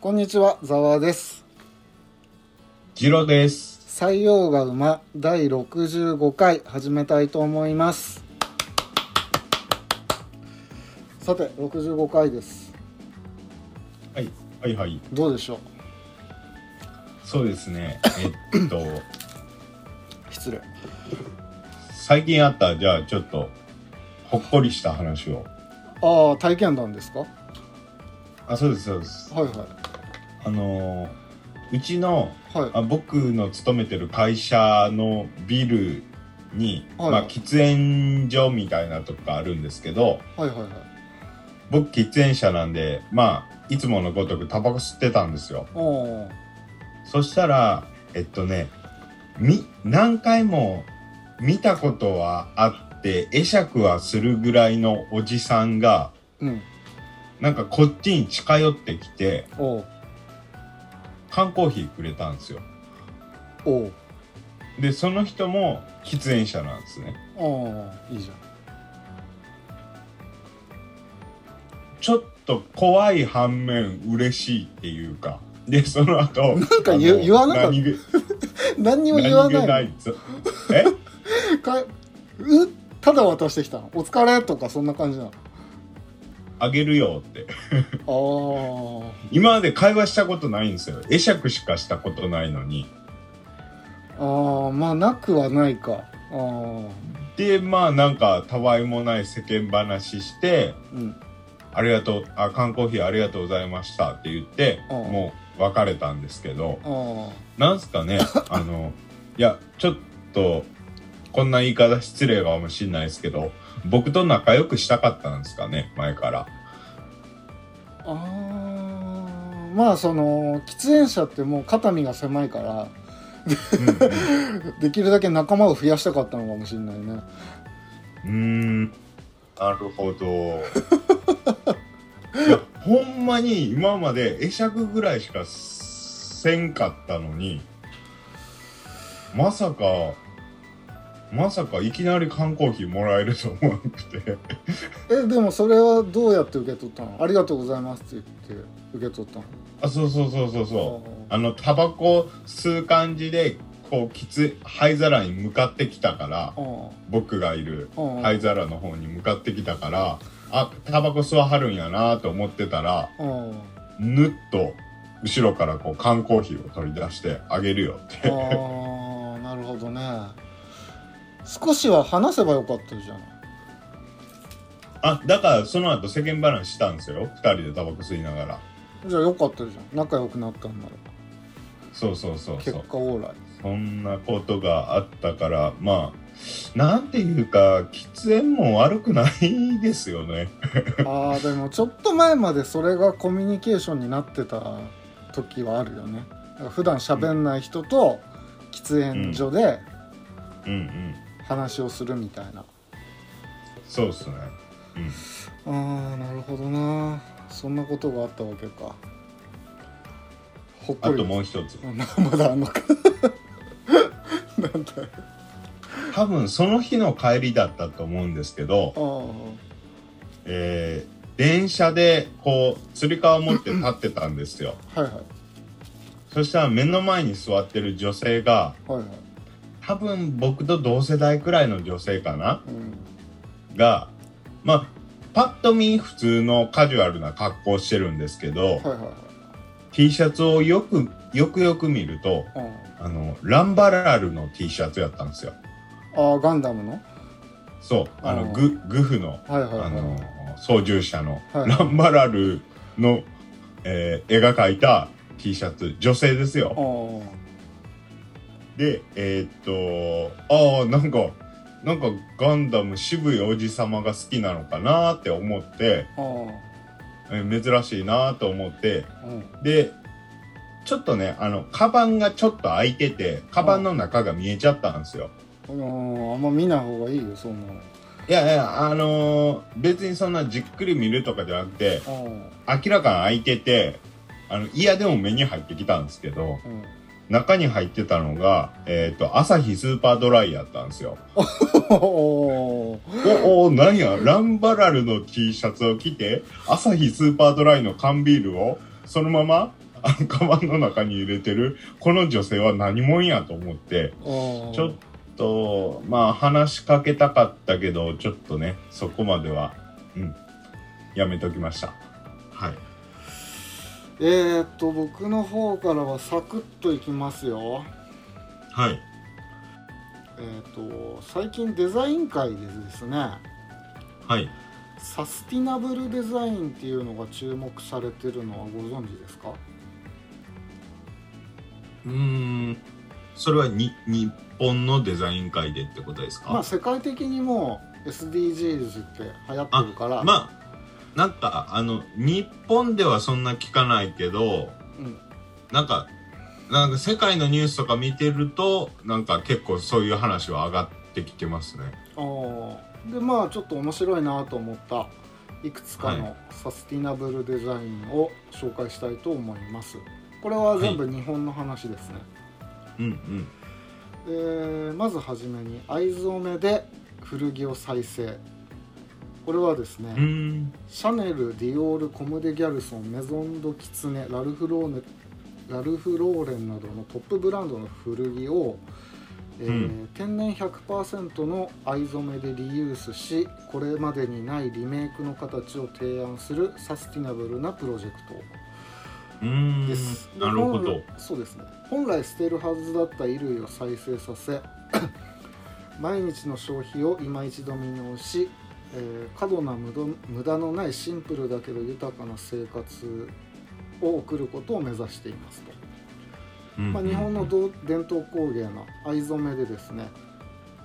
こんにちは、ざわです。ジロです。採用が馬第65回始めたいと思います。さて、65回です。はい。はいはい。どうでしょう？そうですね。えっと、失礼。最近あった、じゃあちょっと、ほっこりした話を。ああ、体験談ですか？はあ、そうです、そうです。いはい。あのー、うちの、はい。あ僕の勤めてる会社のビルに、はいまあ、喫煙所みたいなとこがあるんですけど、はいはいはい。僕喫煙者なんで、まあ、いつものごとくタバコ吸ってたんですよ。そしたら、えっとね、み、何回も見たことはあって、会釈はするぐらいのおじさんが、うん。なんかこっちに近寄ってきて、缶コーヒーくれたんですよ。おうで、その人も喫煙者なんですね。ああ、いいじゃん。ちょっと怖い反面嬉しいっていうか。で、その後、なんか言言わなかった 何にも言わないないぞえ？の。かうただ渡してきたの。お疲れとかそんな感じなの。あげるよって。あ 今まで会話したことないんですよ。会釈しかしたことないのに。あ。ああ、まあなくはないか。ああ。でまあなんかたわいもない世間話してうん。「ありがとうあ缶コーヒーありがとうございました」って言ってうんもう別れたんですけどあなんすかね？あのいやちょっとこんな言い方失礼かもしれないですけど僕と仲良くしたかったんですかね前から。あ。ああ。まあその喫煙者ってもう肩身が狭いから できるだけ仲間を増やしたかったのかもしれないね。うーんなるほど。いやほんまに今まで会釈ぐらいしかせんかったのにまさかまさかいきなり缶コーヒーもらえると思わなくて。えでもそれはどうやって受け取ったの？ありがとうございますって言って受け取ったの。あそうそうそうそうそう。ああのタバコ吸う感じでこうきつ灰皿に向かってきたからあ僕がいる灰皿の方に向かってきたからあタバコ吸わはるんやなと思ってたらあぬっと後ろからこう缶コーヒーを取り出してあげるよって。ああなるほどね少しは話せばよかったじゃない。あだからその後世間話したんですよ。2人でタバコ吸いながら。じゃあよかったじゃん。仲良くなったんなら。そうそうそう結そう。果オーライ。そんなことがあったからまあなんていうか喫煙も悪くないですよね。ああでもちょっと前までそれがコミュニケーションになってた時はあるよね。普段喋んない人と喫煙所でうんうん話をするみたいな、そうっすね。うん。ああなるほどな。そんなことがあったわけか。ほっこり。あともう一つ。あ まだあんのか。なんだよ。多分その日の帰りだったと思うんですけどあえー電車でこうつり革持って立ってたんですよ。あはいはい。そしたら目の前に座ってる女性がはいはい多分僕と同世代くらいの女性かな？うん。がまあパッと見普通のカジュアルな格好をしてるんですけど、はいはいはい。T シャツをよくよくよく見るとああのランバラルの T シャツやったんですよ。ああガンダムの？そう。あのググフのはいはいはい。あの操縦者のはい。ランバラルの、えー絵が描いた T シャツ。女性ですよ。あでえーっとああなんかなんかガンダム渋いおじさまが好きなのかなって思って、えー珍しいなと思ってあうん。でちょっとねあのカバンがちょっと開いててカバンの中が見えちゃったんですよ。うん。あんま見ない方がいいよそんなの。いやいやあのー別にそんなじっくり見るとかじゃなくてあ明らかに開いててあの嫌でも目に入ってきたんですけどあうん中に入ってたのが、えっ、と、アサヒスーパードライやったんですよ。おー。お、お、なんや、ランバラルの T シャツを着て、アサヒスーパードライの缶ビールを、そのまま、あ のカバンの中に入れてるこの女性は何者やと思ってちょっとまあ話しかけたかったけどちょっとねそこまではうん。やめときました。はいえー、っと僕の方からはサクッといきますよ。はい。えー、っと最近デザイン界でですねはい。サスティナブルデザインっていうのが注目されてるのはご存知ですか？うーん。それはに日本のデザイン界でってことですか、まあ世界的にも SDGs って流行ってるから。まあなんかあの日本ではそんな聞かないけどうん、なんかなんか世界のニュースとか見てるとなんか結構そういう話は上がってきてますね。でまあちょっと面白いなと思ったいくつかはのサスティナブルデザインを紹介したいと思います。これは全部日本の話ですね、うんうん。えーまずはじめに藍染めで古着を再生これはですね、シャネル、ディオール、コム・デ・ギャルソン、メゾン・ド・キツネ、ラルフローネラルフ・ローレンなどのトップブランドの古着を、えーうん。天然100%の藍染めでリユースしこれまでにないリメイクの形を提案するサスティナブルなプロジェクうーん。です。でなるほど。そうですね。本来捨てるはずだった衣類を再生させ 毎日の消費を今一度見直し、えー過度な無駄無駄のないシンプルだけど豊かな生活を送ることを目指していますと、うん。まあ、日本のど伝統工芸の藍染めでですね、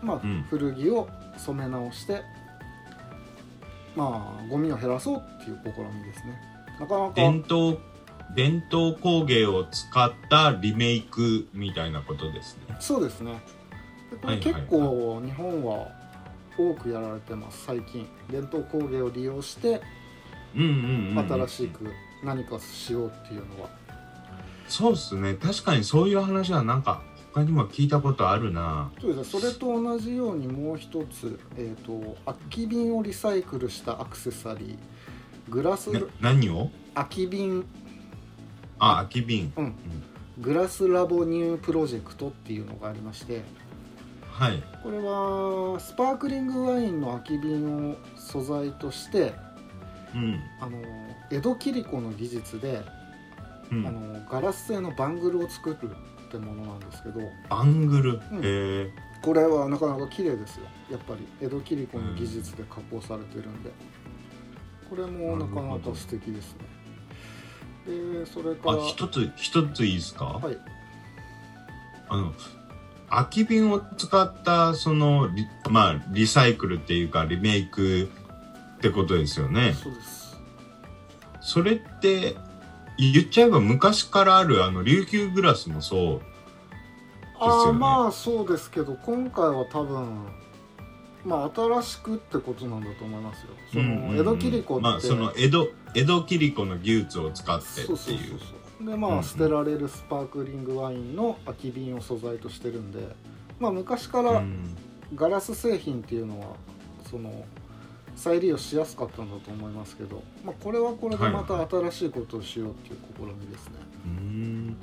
まあうん。古着を染め直してまあゴミを減らそうっていう試みですね。なかなか。伝統伝統工芸を使ったリメイクみたいなことですね。そうですね。でこれ結構日本は多くやられてます。最近。伝統工芸を利用してうんうんうん、うん、新しく何かしようっていうのは、そうっすね。確かにそういう話はなんか他にも聞いたことあるな。そうですね。それと同じようにもう一つ、えー、と空き瓶をリサイクルしたアクセサリー。グラス、な何を？空き瓶。あ空き瓶。うん。グラスラボニュープロジェクトっていうのがありましてはい。これはスパークリングワインの空き瓶を素材としてうん。あの江戸切子の技術で、うん。あのガラス製のバングルを作るってものなんですけど。アングル、うん。へえ。これはなかなか綺麗ですよ。やっぱり江戸切子の技術で加工されてるんで。これもなかなか素敵ですね。でそれからあ一つ一ついいですか、はい。あの空き瓶を使ったそのリまあリサイクルっていうかリメイクってことですよね。そうですそれって言っちゃえば昔からあるあの琉球グラスもそうですよね。まあそうですけど今回は多分まあ新しくってことなんだと思いますよ。その江戸切子って、まあその江戸江戸切子の技術を使ってっていう。そうそうそうでまあ、うんうん。捨てられるスパークリングワインの空き瓶を素材としてるんで。まあ昔かうらん。ガラス製品っていうのはその再利用しやすかったんだと思いますけど、まあ、これはこれでまた新しいことをしようっていう試みですね、うん。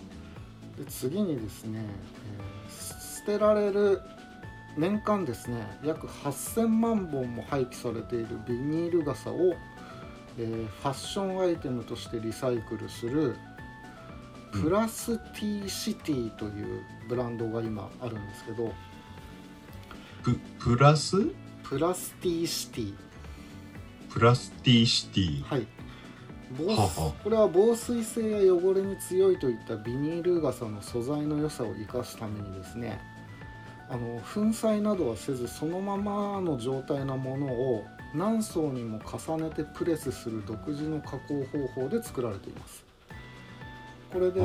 で次にですね、えー捨てられる年間ですね約8000万本も廃棄されているビニール傘を、えーファッションアイテムとしてリサイクルするうん。プラスティシティというブランドが今あるんですけどププラス？プラスティシティ。プラスティシティ。はい。防これは防水性や汚れに強いといったビニール傘の素材の良さを生かすためにですねあの粉砕などはせずそのままの状態のものを何層にも重ねてプレスする独自の加工方法で作られています。これで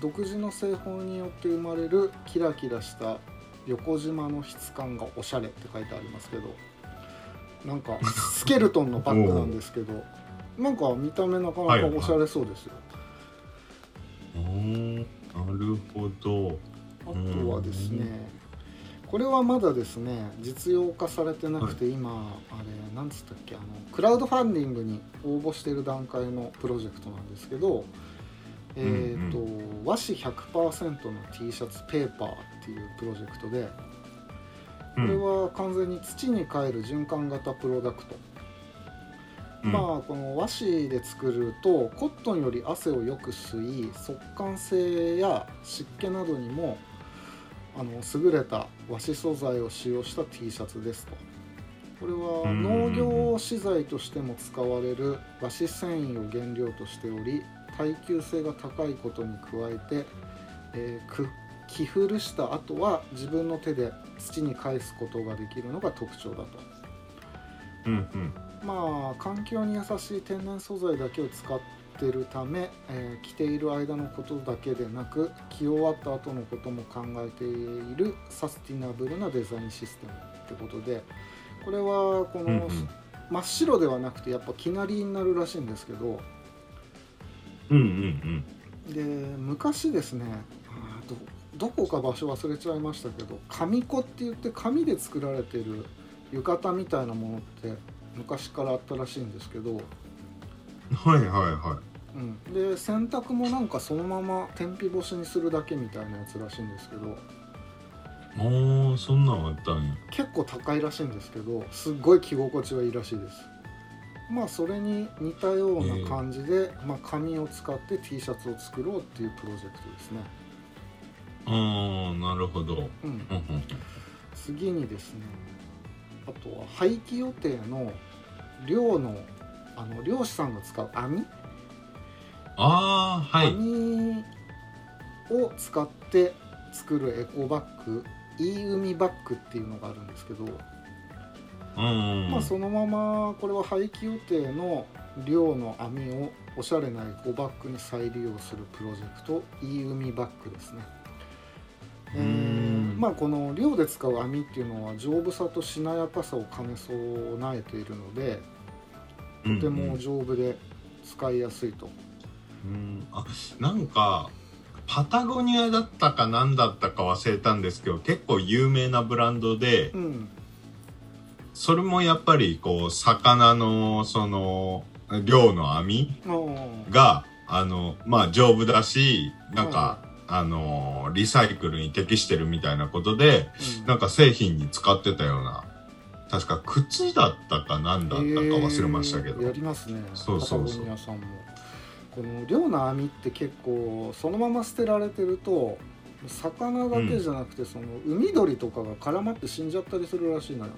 独自の製法によって生まれるキラキラした横縞の質感がおしゃれって書いてありますけどなんかスケルトンのバッグなんですけど なんか見た目なかなかおしゃれそうですよ、うんなるほど。あとはですねこれはまだですね実用化されてなくて、今あれなんつったっけあのクラウドファンディングに応募している段階のプロジェクトなんですけど、えーと和紙100%の T シャツペーパーっていうプロジェクトでこれは完全に土に帰る循環型プロダクト、うん。まあこの和紙で作るとコットンより汗をよく吸い速乾性や湿気などにもあの優れた和紙素材を使用した T シャツですと。これはうん農業資材としても使われる和紙繊維を原料としており耐久性が高いことに加えて、えーく着古した後は自分の手で土に返すことができるのが特徴だと。うんうん。まあ環境に優しい天然素材だけを使っているため、えー着ている間のことだけでなく着終わった後のことも考えているサスティナブルなデザインシステムってことでこれはこの、うんうん。真っ白ではなくてやっぱ生なりになるらしいんですけどうんうんで昔ですねどどこか場所忘れちゃいましたけど紙子って言って紙で作られてる浴衣みたいなものって昔からあったらしいんですけど、うんはいはい。はうん、で洗濯もなんかそのまま天日干しにするだけみたいなやつらしいんですけど。いおーそんなんあったんや。結構高いらしいんですけどすっごい着心地はいいらしいです。まあそれに似たような感じで、まあ、紙を使って T シャツを作ろうっていうプロジェクトですね、ああなるほど。うんうん、うん。次にですねあとは廃棄予定の漁のあの漁師さんが使う網、ああはい網を使って作るエコバッグいい海バッグっていうのがあるんですけど、うんうんまあ、そのままこれは廃棄予定の漁の網をおしゃれなエコバッグに再利用するプロジェクトいい海バッグですね。えまあこの漁で使う網っていうのは丈夫さとしなやかさを兼ね備えているのでとても丈夫で使いやすいと。うんあなんかパタゴニアだったか何だったか忘れたんですけど結構有名なブランドでうん。それもやっぱりこう魚のその漁の網があのまあ丈夫だしなんか、はあのリサイクルに適してるみたいなことでうん。なんか製品に使ってたような確か靴だったか何だったか忘れましたけど、えー。やりますね。そうそうそうパタゴニアさんもこの漁の網って結構そのまま捨てられてると魚だけじゃなくて、その海鳥とかが絡まって死んじゃったりするらしいのよ。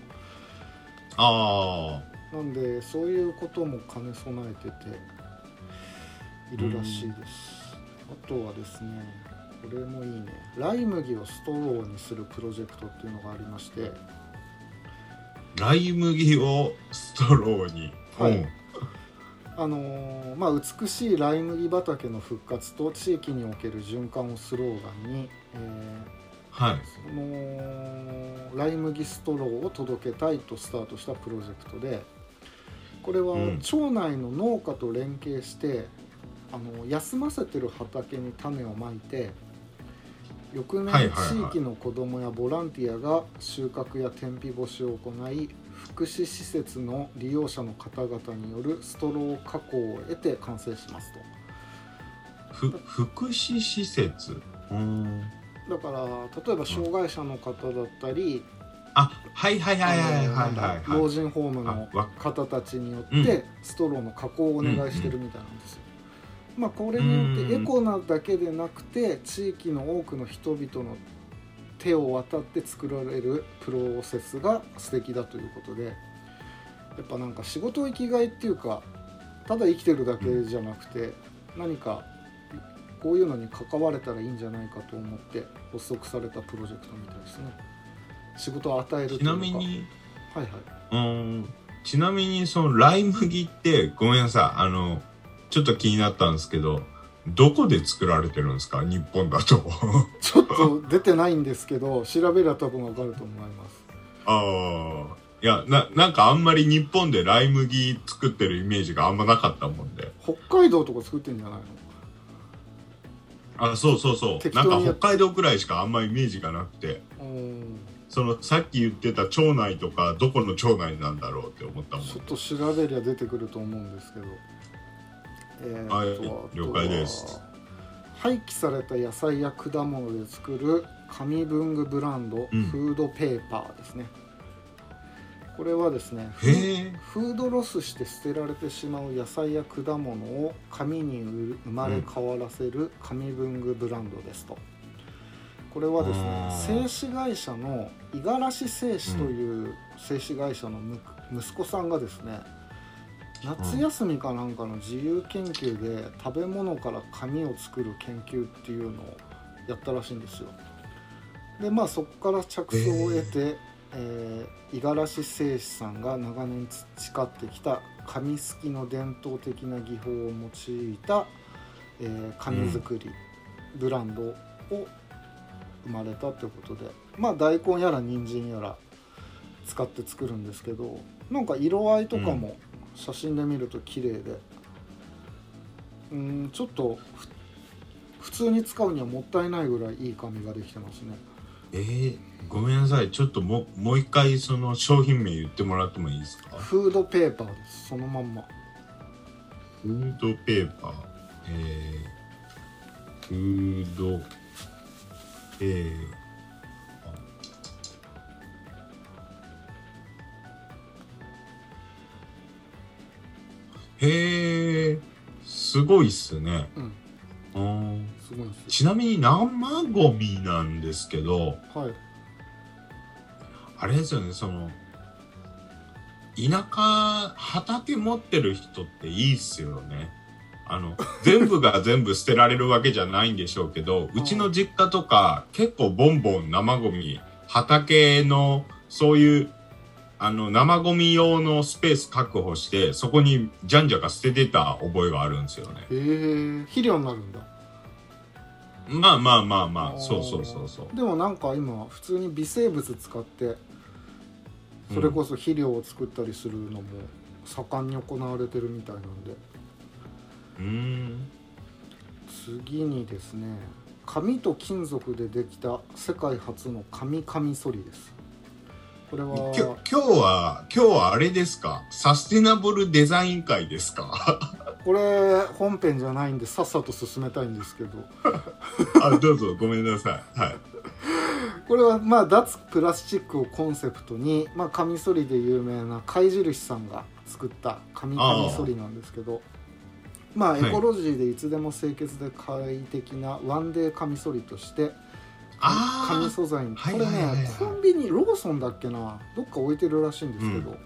あなんでそういうことも兼ね備えてているらしいです、あとはですねこれもいいね。ライ麦をストローにするプロジェクトっていうのがありまして。あライ麦をストローに、はい。うんあのーまあ、美しいライ麦畑の復活と地域における循環をスローガンに、えはい。ーそのライ麦ストローを届けたいとスタートしたプロジェクトでこれはうん。町内の農家と連携して、あの休ませてる畑に種をまいて翌年地域の子どもやボランティアが収穫や天日干しを行い福祉施設の利用者の方々によるストロー加工を得て完成しますと。ふ福祉施設？うんだから例えば障害者の方だったり、あはいはいはいはいはいはいはい。老人ホームの方たちにようん。ってストローの加工をお願いしてるみたいなんですよ。まあこれによってエコなだけでなくて地域の多くの人々の手を渡って作られるプロセスが素敵だということでやっぱなんか仕事生きがいっていうかただ生きてるだけじゃなくて何かこういうのに関われたらいいんじゃないかと思って発足されたプロジェクトみたいですね。仕事を与えるというちかなみにはいはい。うんちなみにそのライ麦ってごめんなさい。あのちょっと気になったんですけどどこで作られてるんですか？日本だと。ちょっと出てないんですけど調べれば多分わかると思います。ああ。いやななんかあんまり日本でライ麦作ってるイメージがあんまなかったもんで。北海道とか作ってんじゃないの？あそうそうそう。なんか北海道くらいしかあんまイメージがなくて。うん。そのさっき言ってた町内とかどこの町内なんだろうって思ったもん。ちょっと調べりゃ出てくると思うんですけどえーはい了解です。廃棄された野菜や果物で作る紙文具ブランド、うん。フードペーパーですね。これはですねフードロスして捨てられてしまう野菜や果物を紙に生まれ変わらせる紙文具ブランドですと。これはですね製紙会社の五十嵐製紙という製紙会社のむ息子さんがですね夏休みかなんかの自由研究で食べ物から紙を作る研究っていうのをやったらしいんですよ。でまあそこから着想を得て、えー五十嵐製紙さんが長年培ってきた紙すきの伝統的な技法を用いた、えー紙作り、ブランドを生まれたということでまあ大根やら人参やら使って作るんですけどなんか色合いとかも写真で見ると綺麗で。うんちょっとふ普通に使うにはもったいないぐらいいい紙ができてますね。えー、ごめんなさい。ちょっとももう一回その商品名言ってもらってもいいですか？フードペーパーです。そのまんま。フードペーパー。えー、フードペーパーへえすごいっすね。うん。あー。すごいですよ。ちなみに生ゴミなんですけどはい。あれですよねその田舎畑持ってる人っていいっすよね。あの 全部が全部捨てられるわけじゃないんでしょうけどうちの実家とか結構ボンボン生ゴミ畑のそういうあの生ゴミ用のスペース確保してそこにじゃんじゃか捨ててた覚えがあるんですよね。へえ肥料になるんだ。まあまあまあまあそうそうそうそう。でもなんか今普通に微生物使ってそれこそ肥料を作ったりするのも盛んに行われてるみたいなんで。うーん。次にですね紙と金属でできた世界初の紙カミソリですこれは。今日は今日はあれですか？サステナブルデザイン会ですか？これ本編じゃないんでさっさと進めたいんですけど。あどうぞごめんなさい。はい。これはまあ脱プラスチックをコンセプトに、まあ、カミソリで有名な貝印さんが作った紙カミソリなんですけどまあはい。エコロジーでいつでも清潔で快適なワンデーカミソリとして紙素材に。こはいれねコンビニローソンだっけな。どっか置いてるらしいんですけど、う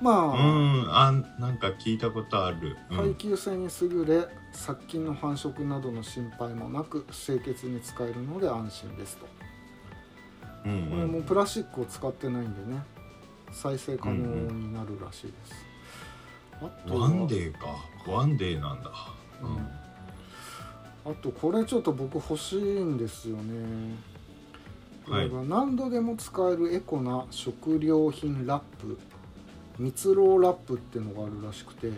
まうあ、んあなんか聞いたことある、うん。耐久性に優れ殺菌の繁殖などの心配もなく清潔に使えるので安心ですと。うんこれもプラスチックを使ってないんでね。再生可能になるらしいです、あとは。ワンデーか。ワンデーなんだ、うんうんあとこれちょっと僕欲しいんですよね。こはい。れが何度でも使えるエコな食料品ラップ。蜜ろうラップっていうのがあるらしくて。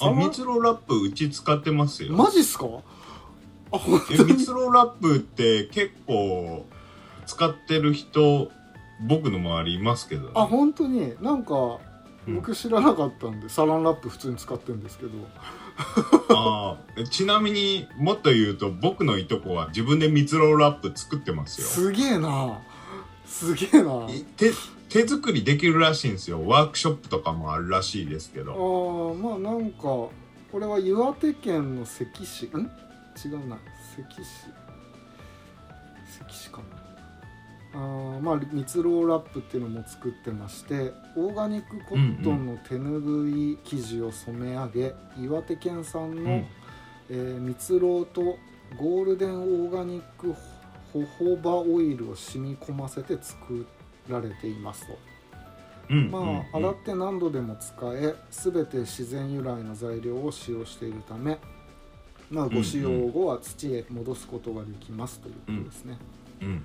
あ蜜ろうラップうち使ってますよ。マジっすか？あ本え当に蜜ろうラップって結構使ってる人僕の周りいますけど、ね、あ本当に？なんかうん。僕知らなかったんで、サランラップ普通に使ってるんですけどあー。ちなみにもっと言うと僕のいとこは自分で蜜ろうラップ作ってますよ。すげえな。すげえな。手手作りできるらしいんですよ。ワークショップとかもあるらしいですけあどーまあなんかこれは岩手県の関市？ん？違うな。関市。関市かなあーまあ蜜ろうラップっていうのも作ってましてオーガニックコットンの手ぬぐい生地を染め上げ、岩手県産の、うんえー蜜ろうとゴールデンオーガニックホホバオイルを染み込ませて作られていますと。うんまあ、うんうん洗って何度でも使え全て自然由来の材料を使用しているため、まあ、ご使用後は土へ戻すことができますということですね。うんいやー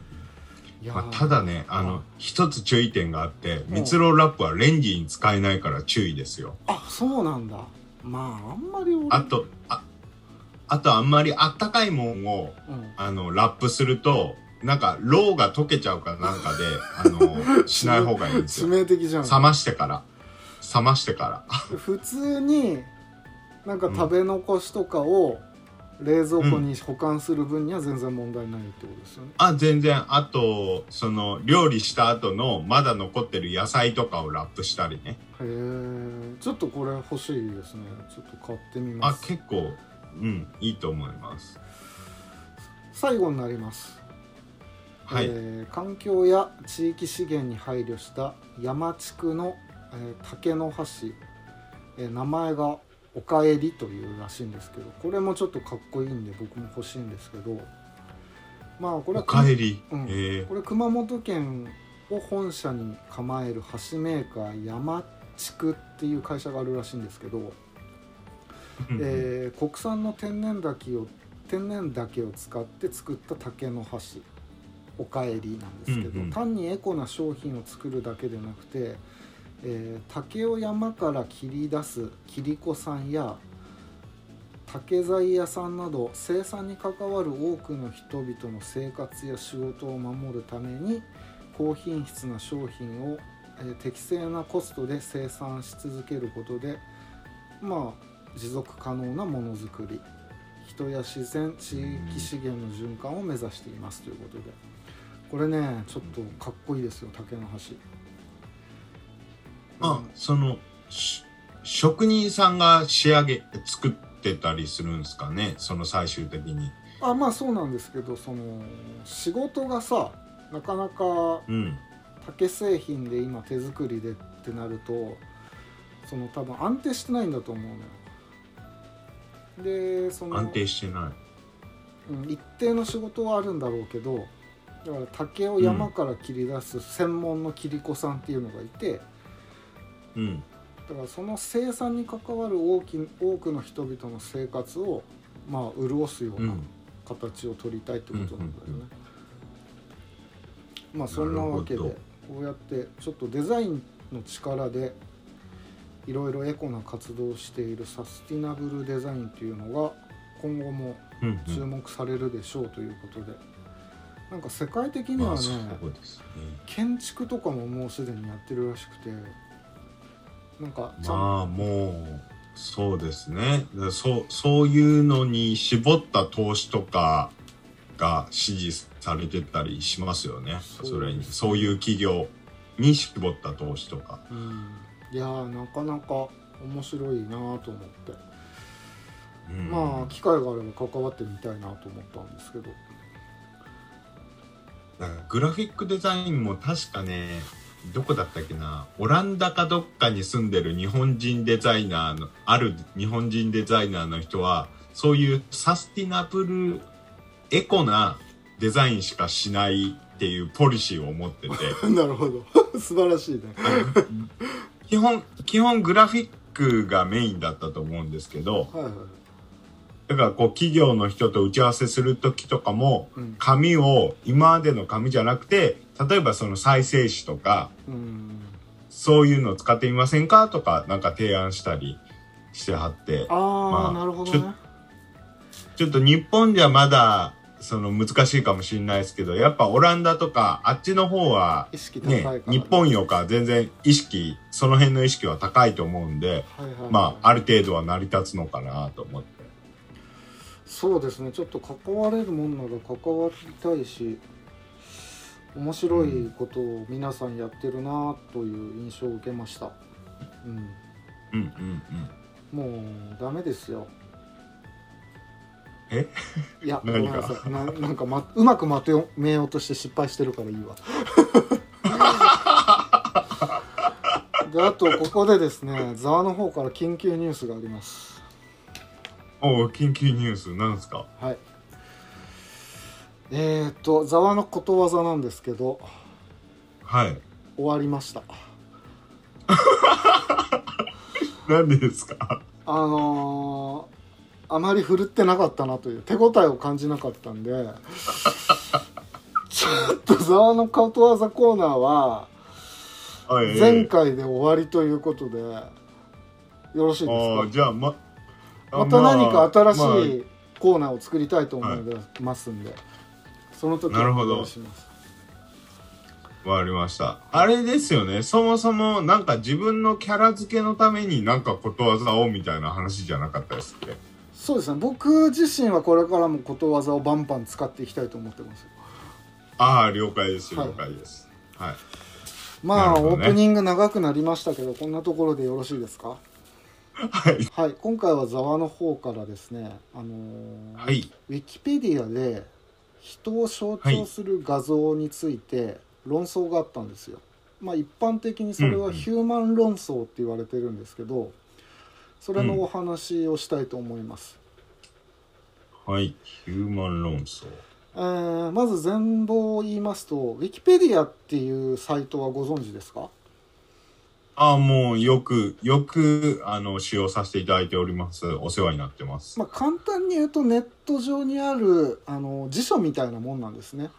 まあ、ただねあの一つ注意点があって蜜ろうラップはレンジに使えないから注意ですよ。あそうなんだ。まああんまり俺。あとああとあんまりあったかいもんをうん、あのラップするとなんかろうが溶けちゃうかなんかであの しない方がいいんです致よ命的じゃん。冷ましてから。冷ましてから。普通になんか食べ残しとかを冷蔵庫に保管する分には全然問題ないってことですよね、あ、全然。あと、その、料理した後の、まだ残ってる野菜とかをラップしたりね。へえちょっとこれ欲しいですねちょっと買ってみまあ、す結構、うん、いいと思います。最後になります、はい。えー環境や地域資源に配慮した山地区の、えー竹の箸、えー名前がおかえりというらしいんですけどこれもちょっとかっこいいんで僕も欲しいんですけどまあこれおはかえり？うん。え。これ熊本県を本社に構える箸メーカー山地区っていう会社があるらしいんですけど、ええー国産の天然竹を天然竹を使って作った竹の箸おかえりなんですけど、うんうん。単にエコな商品を作るだけでなくて、えー竹を山から切り出す切子さんや竹材屋さんなど生産に関わる多くの人々の生活や仕事を守るために高品質な商品を、えー適正なコストで生産し続けることでまあ持続可能なものづくり人や自然地域資源の循環を目指していますということで。これねちょっとかっこいいですよ竹の箸あ、その、し職人さんが仕上げ、作ってたりするんですかね？その最終的に。あまあそうなんですけどその仕事がさなかなかうん。竹製品で今手作りでってなるとその多分安定してないんだと思うのよでその安定してない。うん一定の仕事はあるんだろうけどだから竹を山から切り出す専門の切子さんっていうのがいて、うん。だからその生産に関わる大き多くの人々の生活をまあ潤すようう。なん形を取りたいってことなんだよね。うんうんうんまあそんなわけでこうやってちょっとデザインの力でいろいろエコな活動をしているサスティナブルデザインっていうのが今後もうん、注目されるでしょうということで、なんか世界的にはね、まあ、ね。建築とかももうすでにやってるらしくてなんかまあ、もう、そうですね。そう、そういうのに絞った投資とかが支持されてたりしますよね。それに、そういう企業に絞った投資とか。うん、いやーなかなか面白いなと思って、うんまあ機会があれば関わってみたいなと思ったんですけどグラフィックデザインも確かねどこだったっけな？オランダかどっかに住んでる日本人デザイナーのある日本人デザイナーの人はそういうサスティナブルエコなデザインしかしないっていうポリシーを持ってて。なるほど。素晴らしいね。基本基本グラフィックがメインだったと思うんですけどはいはいだからこう企業の人と打ち合わせする時とかもうん。紙を今までの紙じゃなくて例えばその再生紙とかうん。そういうのを使ってみませんかとかなんか提案したりしてはって。ああ、まあなるほどちょねちょっと日本じゃまだその難しいかもしれないですけどやっぱオランダとかあっちの方はねから、日本よか全然意識その辺の意識は高いと思うんではいはいはい、まあある程度は成り立つのかなと思ってそうですね。ちょっと関われるもんなら関わりたいし面白いことを皆さんやってるなという印象を受けました。うん。うんうんうん。もうダメですよ。え？いや ごめん何かなさい。ななんか、ま、うまくまとめようとして失敗してるからいいわ。であとここでですねざわの方から緊急ニュースがありますおう緊急ニュースなんですか？はい。えー、っとざわのことわざなんですけどはい。終わりました。なんでですか？あのーあまり振るってなかったなという手応えを感じなかったんで ちょっとざわのことわざコーナーははい前回で終わりということでよろしいああですじゃあまかまた何か新しまあいコーナーを作りたいと思いますんで、その時なるほど。お願いします。わかりました。あれですよね。そもそもなんか自分のキャラ付けのためになんかことわざをみたいな話じゃなかったですっけ？そうですね。僕自身はこれからもことわざをバンバン使っていきたいと思ってます。ああ了解です。はい。了解です。はい、まあ、なるほどね。オープニング長くなりましたけどこんなところでよろしいですか？はい。はい。今回はざわの方からですねあのーはい。ウィキペディアで人を象徴する画像について論争があったんですよ。まあ一般的にそれはうんうん。ヒューマン論争って言われてるんですけどそれのお話をしたいと思います。はい。ヒューマン論争。えーまず全貌を言いますとウィキペディアっていうサイトはご存知ですか？ああもうよくよくあの使用させていただいております。お世話になってます、まあ、簡単に言うとネット上にあるあの辞書みたいなもんなんですね。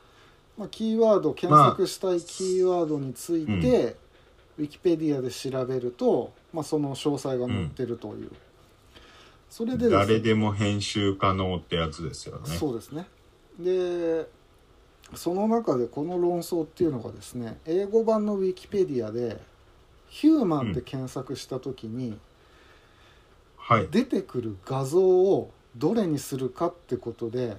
まあ、キーワード検索したいキーワードについて、ウィキペディアで調べると、まあ、その詳細が載ってるという、それでです誰でも編集可能ってやつですよね。そうですね。でその中でこの論争っていうのがですね英語版のウィキペディアで「ヒューマン」って検索した時に、はい。出てくる画像をどれにするかってことで、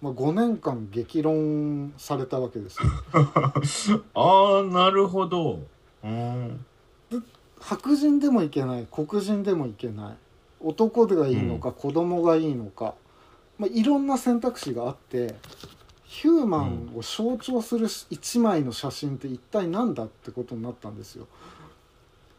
まあ、5年間激論されたわけですよ。ああなるほど。うん。白人でもいけない黒人でもいけない。男がいいのか、子供がいいのか、まあ、いろんな選択肢があってヒューマンを象徴する1枚の写真って一体何だってことになったんですよ。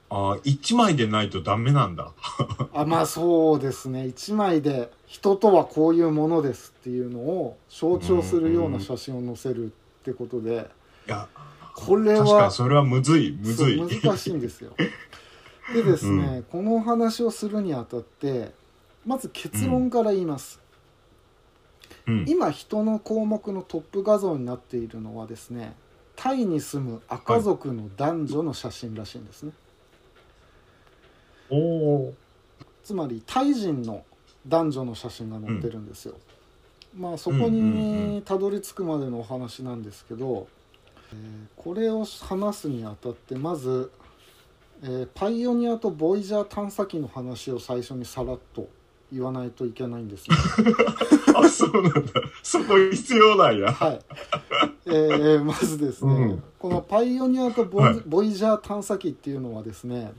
ああ一枚でないとダメなんだ。あまあそうですね。1枚で人とはこういうものですっていうのを象徴するような写真を載せるってことで。いやこれは確かにそれはむずいむずい。難しいんですよ。でですね、このお話をするにあたってまず結論から言います、うん。今人の項目のトップ画像になっているのはですねタイに住む赤族の男女の写真らしいんですね、おおつまりタイ人の男女の写真が載ってるんですよ、まあそこうんうんうにたどり着くまでのお話なんですけど、えーこれを話すにあたってまず、えーパイオニアとボイジャー探査機の話を最初にさらっと言わないといけないんです。ね あそうなんだ。そこ必要なんや。はい、えーまずですね、うん。このパイオニアとボイ,、はい。ボイジャー探査機っていうのはですね、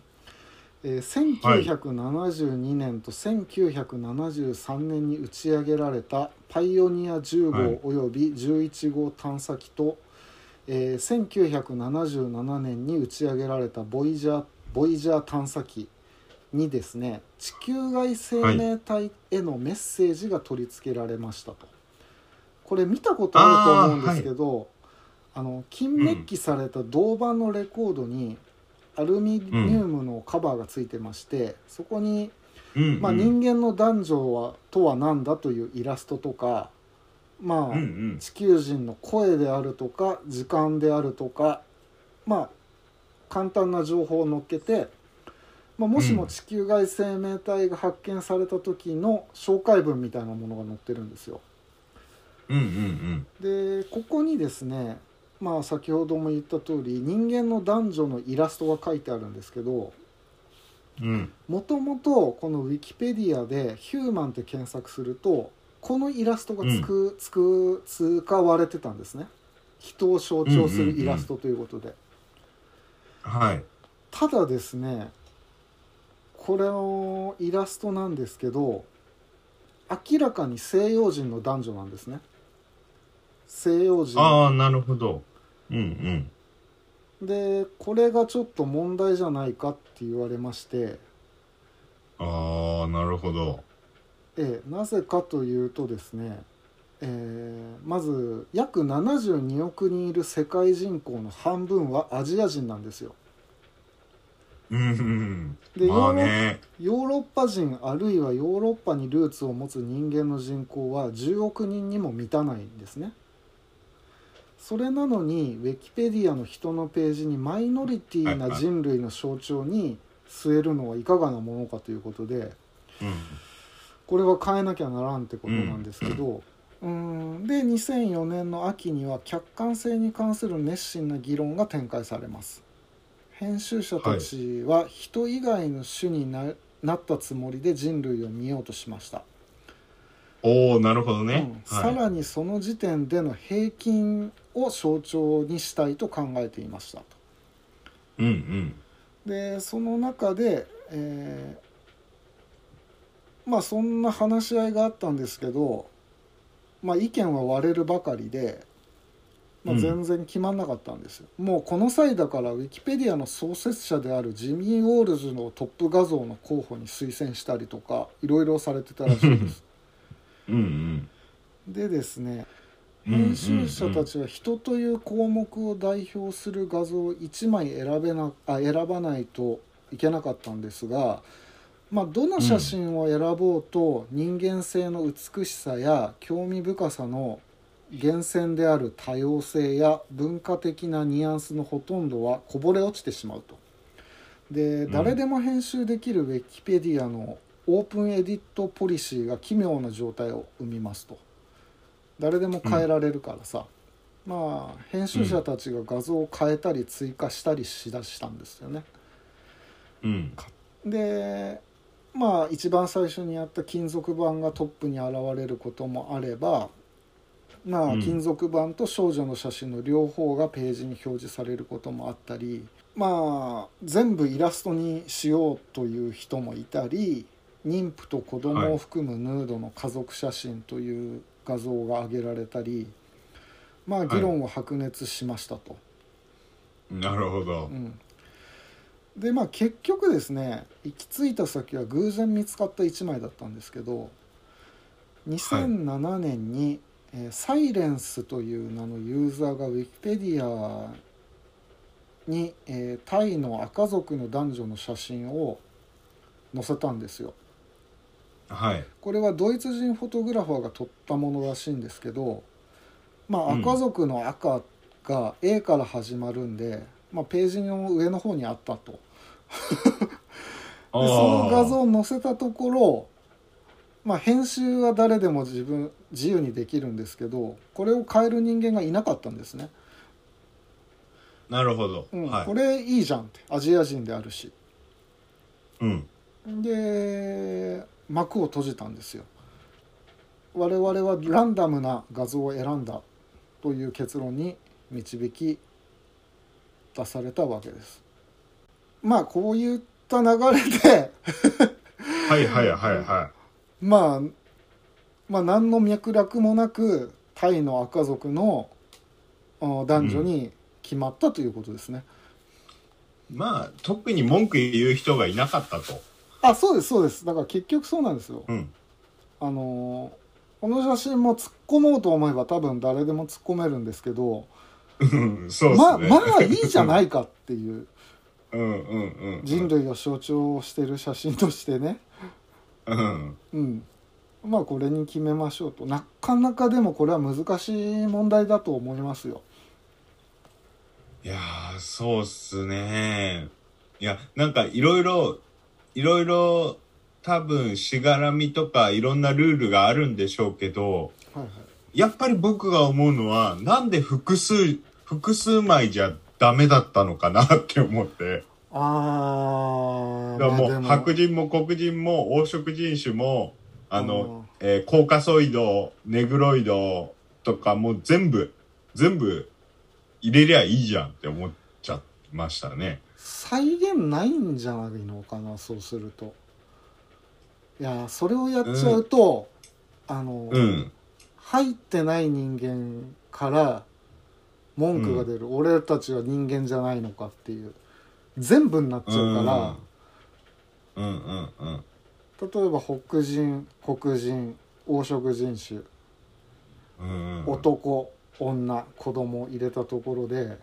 えー1972年と1973年に打ち上げられたパイオニア10はい。号および11号探査機と、えー1977年に打ち上げられたボイジャーボイジャー探査機にですね地球外生命体へのメッセージが取り付けられましたと。これ見たことあると思うんですけどあ、の金メッキされた銅板のレコードにアルミニウムのカバーがついてまして、そこに、うん。まあ、人間の男女はとは何だというイラストとかまあ、うんうん。地球人の声であるとか時間であるとかまあ簡単な情報を載っけて、まあ、もしも地球外生命体が発見された時の紹介文みたいなものが載ってるんですよ。うんうんでここにですねまあ先ほども言った通り人間の男女のイラストが書いてあるんですけどうん。うんもともとこのウィキペディアで「ヒューマン」って検索するとこのイラストがつく、つく使われてたんですね。人を象徴するイラストということで、はい。ただですねこれのイラストなんですけど明らかに西洋人の男女なんですね。西洋人。ああなるほど。うんうん。でこれがちょっと問題じゃないかって言われまして、ああなるほど。ええなぜかというとですね、えーまず約72億人いる世界人口の半分はアジア人なんですよ。うんでうん。まあね。ヨーロッパ人あるいはヨーロッパにルーツを持つ人間の人口は10億人にも満たないんですね。それなのにウィキペディアの人のページにマイノリティな人類の象徴に据えるのはいかがなものかということでうん。これは変えなきゃならんってことなんですけど、うん、で2004年の秋には客観性に関する熱心な議論が展開されます編集者たちは人以外の種にななったつもりで人類を見ようとしました、おおなるほどね。うん、さはい。らにその時点での平均を象徴にしたいと考えていました。とうんうん。でその中で、えーまあそんな話し合いがあったんですけど、まあ、意見は割れるばかりで、まあ、うん。全然決まんなかったんですよ、もうこの際だからウィキペディアの創設者であるジミー・ウォールズのトップ画像の候補に推薦したりとかいろいろされてたらしいです。うんうん。でですねうんうんうん。編集者たちは人という項目を代表する画像を1枚選べなあ選ばないといけなかったんですが、まあ、どの写真を選ぼうと人間性の美しさや興味深さの源泉である多様性や文化的なニュアンスのほとんどはこぼれ落ちてしまうと。でん誰でも編集できるウィキペディアのオープンエディットポリシーが奇妙な状態を生みますと。誰でも変えられるからさ、まあ編集者たちが画像を変えたり追加したりしだしたんですよね。うんでまあ一番最初にやった金属板がトップに現れることもあればまあうん。金属板と少女の写真の両方がページに表示されることもあったりまあ全部イラストにしようという人もいたり妊婦と子供を含むヌードの家族写真という画像が上げられたりまあ議論を白熱しましたと。なるほど。うん、でまあ結局ですね行き着いた先は偶然見つかった1枚だったんですけど2007年に、えーサイレンスという名のユーザーがウィキペディアに、えータイの赤族の男女の写真を載せたんですよ。はい。これはドイツ人フォトグラファーが撮ったものらしいんですけど、まあ、うん。赤族の赤が A から始まるんで、まあ、ページの上の方にあったと。であその画像ーを載せたところ、まあ、編集は誰でも自分自由にできるんですけどこれを変える人間がいなかったんですね、なるほど、うんはい。これいいじゃんって。アジア人であるし。うん。で幕を閉じたんですよ。我々はランダムな画像を選んだという結論に導き出されたわけです。まあこういった流れではいはいはいはまあまあ何の脈絡もなくタイの赤族のあ男女に決まったということですね、いまあ特に文句言う人がいなかったと。あそうですそうです。だから結局そうなんですよ。うん。あのーこの写真も突っ込もうと思えば多分誰でも突っ込めるんですけど、うんそうね。ままあいいじゃないかっていう。うんうんうん。人類を象徴してる写真としてねうん。うんまあこれに決めましょうと。なかなかでもこれは難しい問題だと思いますよ。いやーそうっすね。いやなんかいろいろいろいろ多分しがらみとかいろんなルールがあるんでしょうけどはいはい。やっぱり僕が思うのはなんで複数複数枚じゃダメだったのかなって思ってあー。だからもうまあで白人も黒人も黄色人種もあの、えーコーカソイドネグロイドとかもう全部全部入れりゃいいじゃんって思っちゃいましたね。再現ないんじゃないのかなそうすると。いやそれをやっちゃうと、あの、うん。入ってない人間から文句が出る、俺たちは人間じゃないのかっていう全部になっちゃうから、うん。うんうん例えば黒人黒人黄色人種うんうん。男女子供入れたところで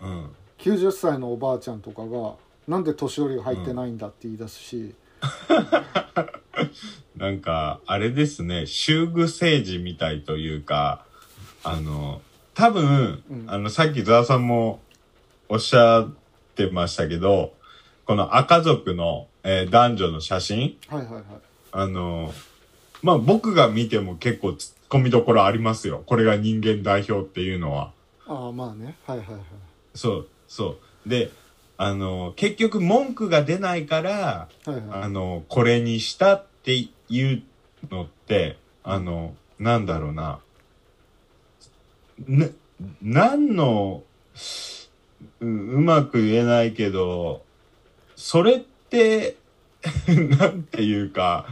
うん。90歳のおばあちゃんとかが「なんで年寄りが入ってないんだ」って言い出すし、なんかあれですね修具政治みたいというかあの多分、うん。あのさっきザワさんもおっしゃってましたけどこの赤族の、えー男女の写真はいはいはい。あのまあ僕が見ても結構突っ込みどころありますよ。これが人間代表っていうのは。ああまあね。はいはいはい。そうそう。であの、結局文句が出ないから、はいはい。あの、これにしたっていうのって、あの、なんだろうな。な、何の、ううまく言えないけど、それって、なんていうか、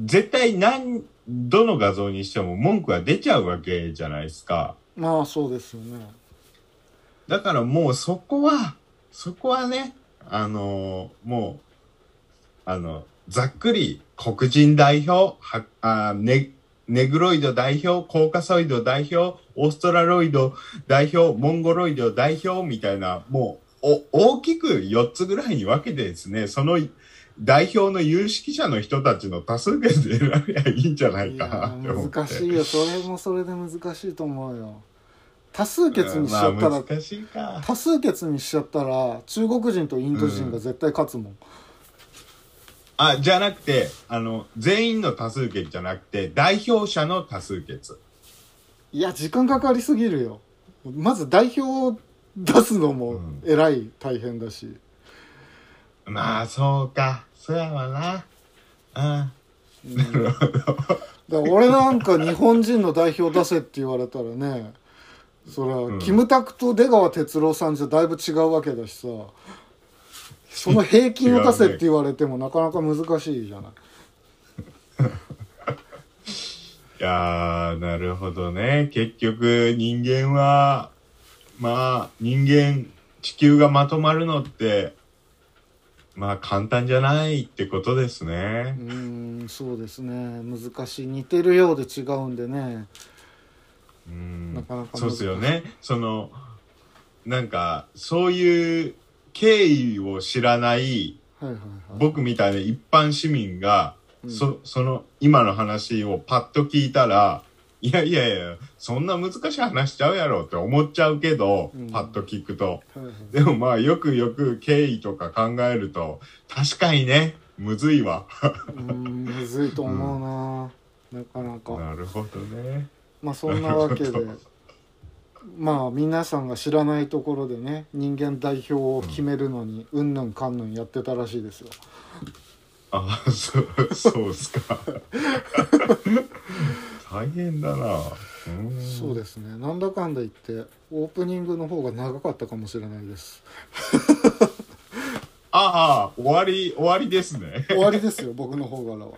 絶対何、どの画像にしても文句が出ちゃうわけじゃないですか。まあそうですよねだからもうそこは、そこはね、あのーもう、あの、ざっくり黒人代表、はあネネグロイド代表、コーカソイド代表、オーストラロイド代表、モンゴロイド代表みたいな、もうお大きく4つぐらいに分けてですね、その代表の有識者の人たちの多数決で選べばいいんじゃないかな。難しいよそれもそれで難しいと思うよ多数決にしちゃったら、まあ。多数決にしちゃったら中国人とインド人が絶対勝つもん、あ、じゃなくて、あの、全員の多数決じゃなくて、代表者の多数決。いや時間かかりすぎるよまず代表を出すのもうんえらい大変だし、まあ、そうか。そうやわな。うん。うんだから俺なんか日本人の代表出せって言われたらねそれは、うんキムタクと出川哲朗さんじゃだいぶ違うわけだしさその平均を出せって言われてもなかなか難しいじゃない いやー、なるほどね。結局、人間は、まあ、人間、地球がまとまるのって、まあ、簡単じゃないってことですうね。ーんそうですね難しい似てるようで違うんでねうんなかなかそうですよね。その、なんか、そういう経緯を知らない、はいはいはい。僕みたいな一般市民が、うん。そその今の話をパッと聞いたらいやいやいやそんな難しい話しちゃうやろって思っちゃうけど、うん。パッと聞くと。はいはい。でもまあよくよく経緯とか考えると確かにねむずいわ。むずいと思うな、なかなか。なるほどね。まあそんなわけでまあ皆さんが知らないところでね人間代表を決めるのにうん。ぬんかんぬんやってたらしいですよ。あそうそうっすか。大変だな。うん。そうですね。なんだかんだ言ってオープニングの方が長かったかもしれないです。ああ終わり終わりですね。終わりですよ僕の方からは。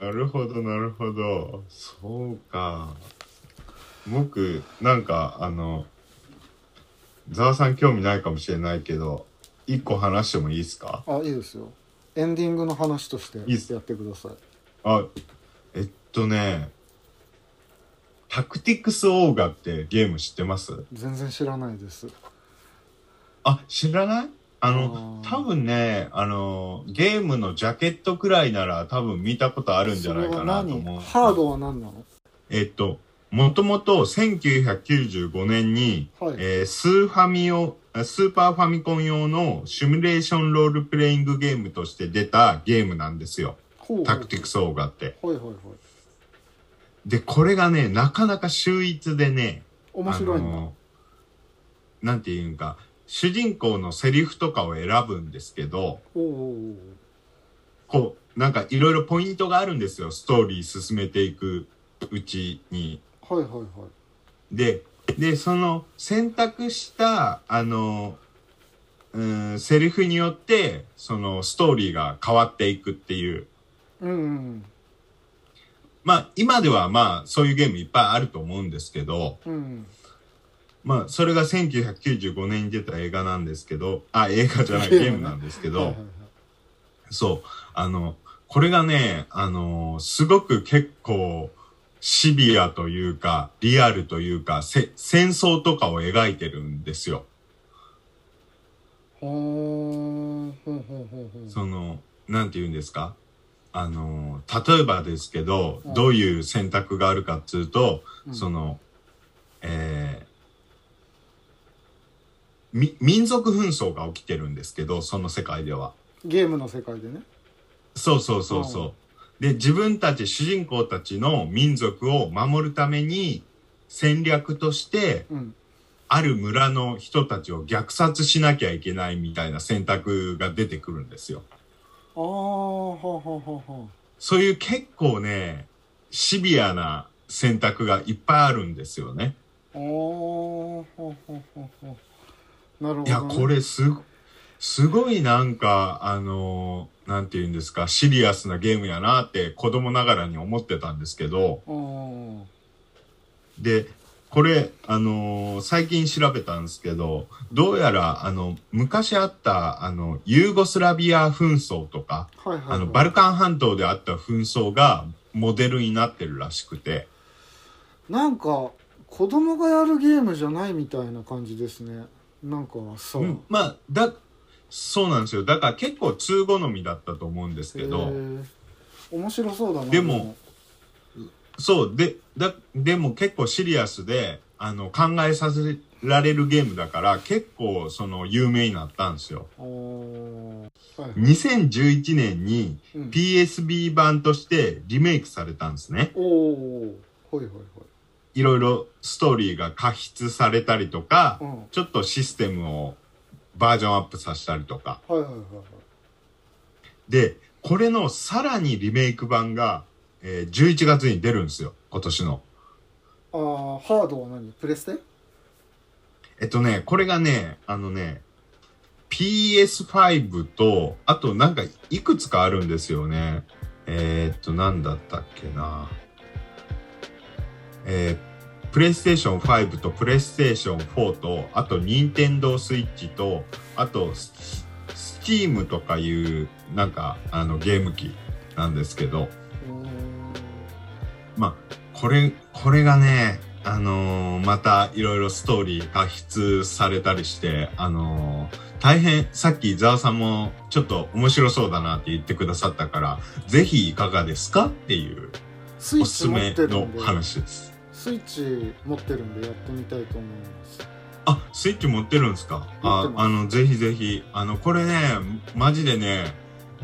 なるほど、なるほど。そうか。僕、なんか、あの、ざわさん興味ないかもしれないけど、一個話してもいいですか？あいいですよ。エンディングの話としていいっす。やってください。あ、えっとね、タクティクスオーガってゲーム知ってます？全然知らないです。あ、知らない？あの、あー。多分ね、あの、ゲームのジャケットくらいなら多分見たことあるんじゃないかなと思う。何？ハードは何なの？えっと、もともと1995年に、はいえースーファミを、あスーパーファミコン用のシミュレーションロールプレイングゲームとして出たゲームなんですよ。タクティクスオーガって。はいはいはいで、これがね、なかなか秀逸でね、面白いんだ、あのなんていうんか、主人公のセリフとかを選ぶんですけど、こう、なんかいろいろポイントがあるんですよ。ストーリー進めていくうちに。はいはいはい。で、で、その選択した、あの、うん、セリフによって、そのストーリーが変わっていくっていう。うんうん。まあ、今ではまあ、そういうゲームいっぱいあると思うんですけど、うん。まあ、それが1995年に出た映画なんですけど、あ、映画じゃない、ゲームなんですけど、はいはいはい。そう、あの、これがね、あの、すごく結構、シビアというか、リアルというか、せ戦争とかを描いてるんですよ。その、なんて言うんですか？あの、例えばですけど、うんどういう選択があるかっつうと、うんその、えーみ、民族紛争が起きてるんですけど、その世界では。ゲームの世界でねそうそうそうそう。で、自分たち、主人公たちの民族を守るために、戦略として、うんある村の人たちを虐殺しなきゃいけないみたいな選択が出てくるんですよ。ああはあはあはあはそういう結構ね、シビアな選択がいっぱいあるんですよね。あ。ああはあはあはあはあなるほど、ね。いや、これす、すごいなんか、あのーなんて言うんですか、シリアスなゲームやなって子供ながらに思ってたんですけど、うん。で、これ、あのー最近調べたんですけど、どうやら、あの、昔あった、あの、ユーゴスラビア紛争とか、はいはい、はい。あの、バルカン半島であった紛争がモデルになってるらしくて、なんか子供がやるゲームじゃないみたいな感じですねなんかさ、うんまあ、だ、そうなんですよ。だから結構通好みだったと思うんですけど、面白そうだなでもそう、で、だ、でも結構シリアスで、あの、考えさせられるゲームだから、結構、その、有名になったんですよ。はい。2011年にうん。PSB 版としてリメイクされたんですね。おおほいほいい。ろいろストーリーが加筆されたりとか、うん。ちょっとシステムをバージョンアップさせたりとか。はいはいはいはいで、これのさらにリメイク版が、えー11月に出るんですよ。今年の。ああハードは何？プレステ？えっとね、これがね、あのね、PS5 と、あとなんかいくつかあるんですよね。えーっと、なんだったっけな。えー、プレイステーション5とプレイステーション4と、あとニンテンドースイッチと、あとス、スチームとかいう、なんか、あの、ゲーム機なんですけど、まあ、これ、これがね、あのーまたいろいろストーリー加筆されたりして、あのー大変、さっきザワさんもちょっと面白そうだなって言ってくださったから、ぜひいかがですかっていうおすすめの話です。スイッチ持ってるんでやってみたいと思いますあ、スイッチ持ってるんですか？ああの、ぜひぜひ、あの、これね、マジでね、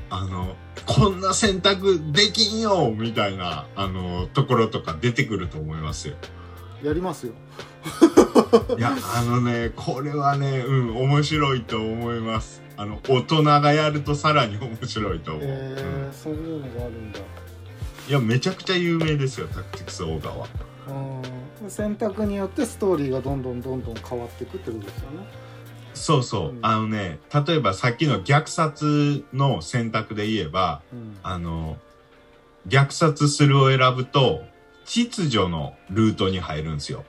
あの、こんな選択できんよみたいな、あの、ところとか出てくると思いますよ。やりますよいや、あのね、これはね、うん、面白いと思います。あの、大人がやるとさらに面白いと思う。えうんー、そういうのがあるんだいや、めちゃくちゃ有名ですよ、タクティクスオーガは。うん。選択によってストーリーがどんどんどんどん変わっていくってことですよね。そうそう。うん。あのね、例えばさっきの虐殺の選択で言えば、うん。あの、虐殺するを選ぶと、秩序のルートに入るんですよ。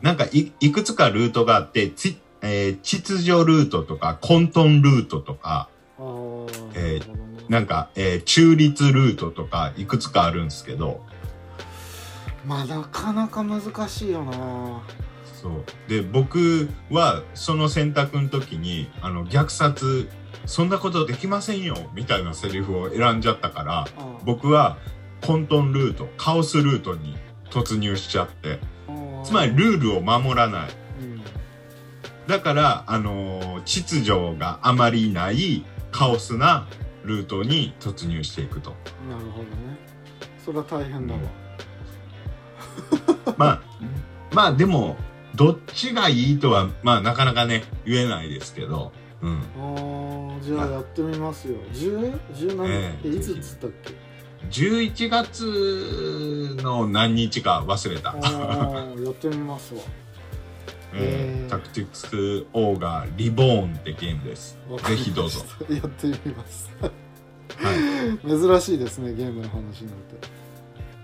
なんかい、いくつかルートがあって、ちえー秩序ルートとか、混沌ルートとか、えーなんか、えー中立ルートとか、いくつかあるんですけど、まあなかなか難しいよな。そう。で、僕は、その選択の時に、あの、虐殺、そんなことできませんよ、みたいなセリフを選んじゃったから、あ僕は、混沌ルート、カオスルートに突入しちゃって、ーつまりルールを守らない。うん。だから、あのー秩序があまりないカオスなルートに突入していくと。なるほどね。それは大変だわ、まあ、まあでも、どっちがいいとは、まあなかなかね、言えないですけど、うん。ああじゃあやってみますよ10 10何、えええいつっつったっけ？11月の何日か忘れた。やってみますわ えーえータクティクスオーガーリボーンってゲームです。ぜひどうぞ。やってみますはい。珍しいですねゲームの話なんて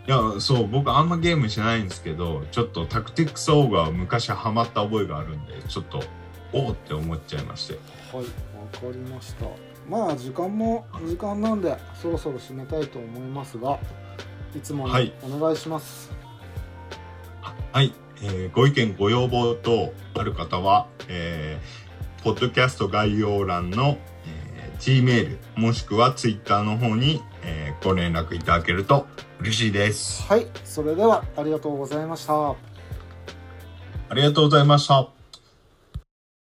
いや、そう、僕あんまゲームしないんですけど、ちょっとタクティクスオーガー昔ハマった覚えがあるんで、ちょっと、おーって思っちゃいまして。はいわかりました。まあ時間も時間なんでそろそろ締めたいと思いますがいつものはい。お願いします。はい、えーご意見ご要望等ある方は、えーポッドキャスト概要欄の、えー Gmail もしくは Twitter の方に、えーご連絡いただけると嬉しいです。はいそれではありがとうございましたありがとうございました。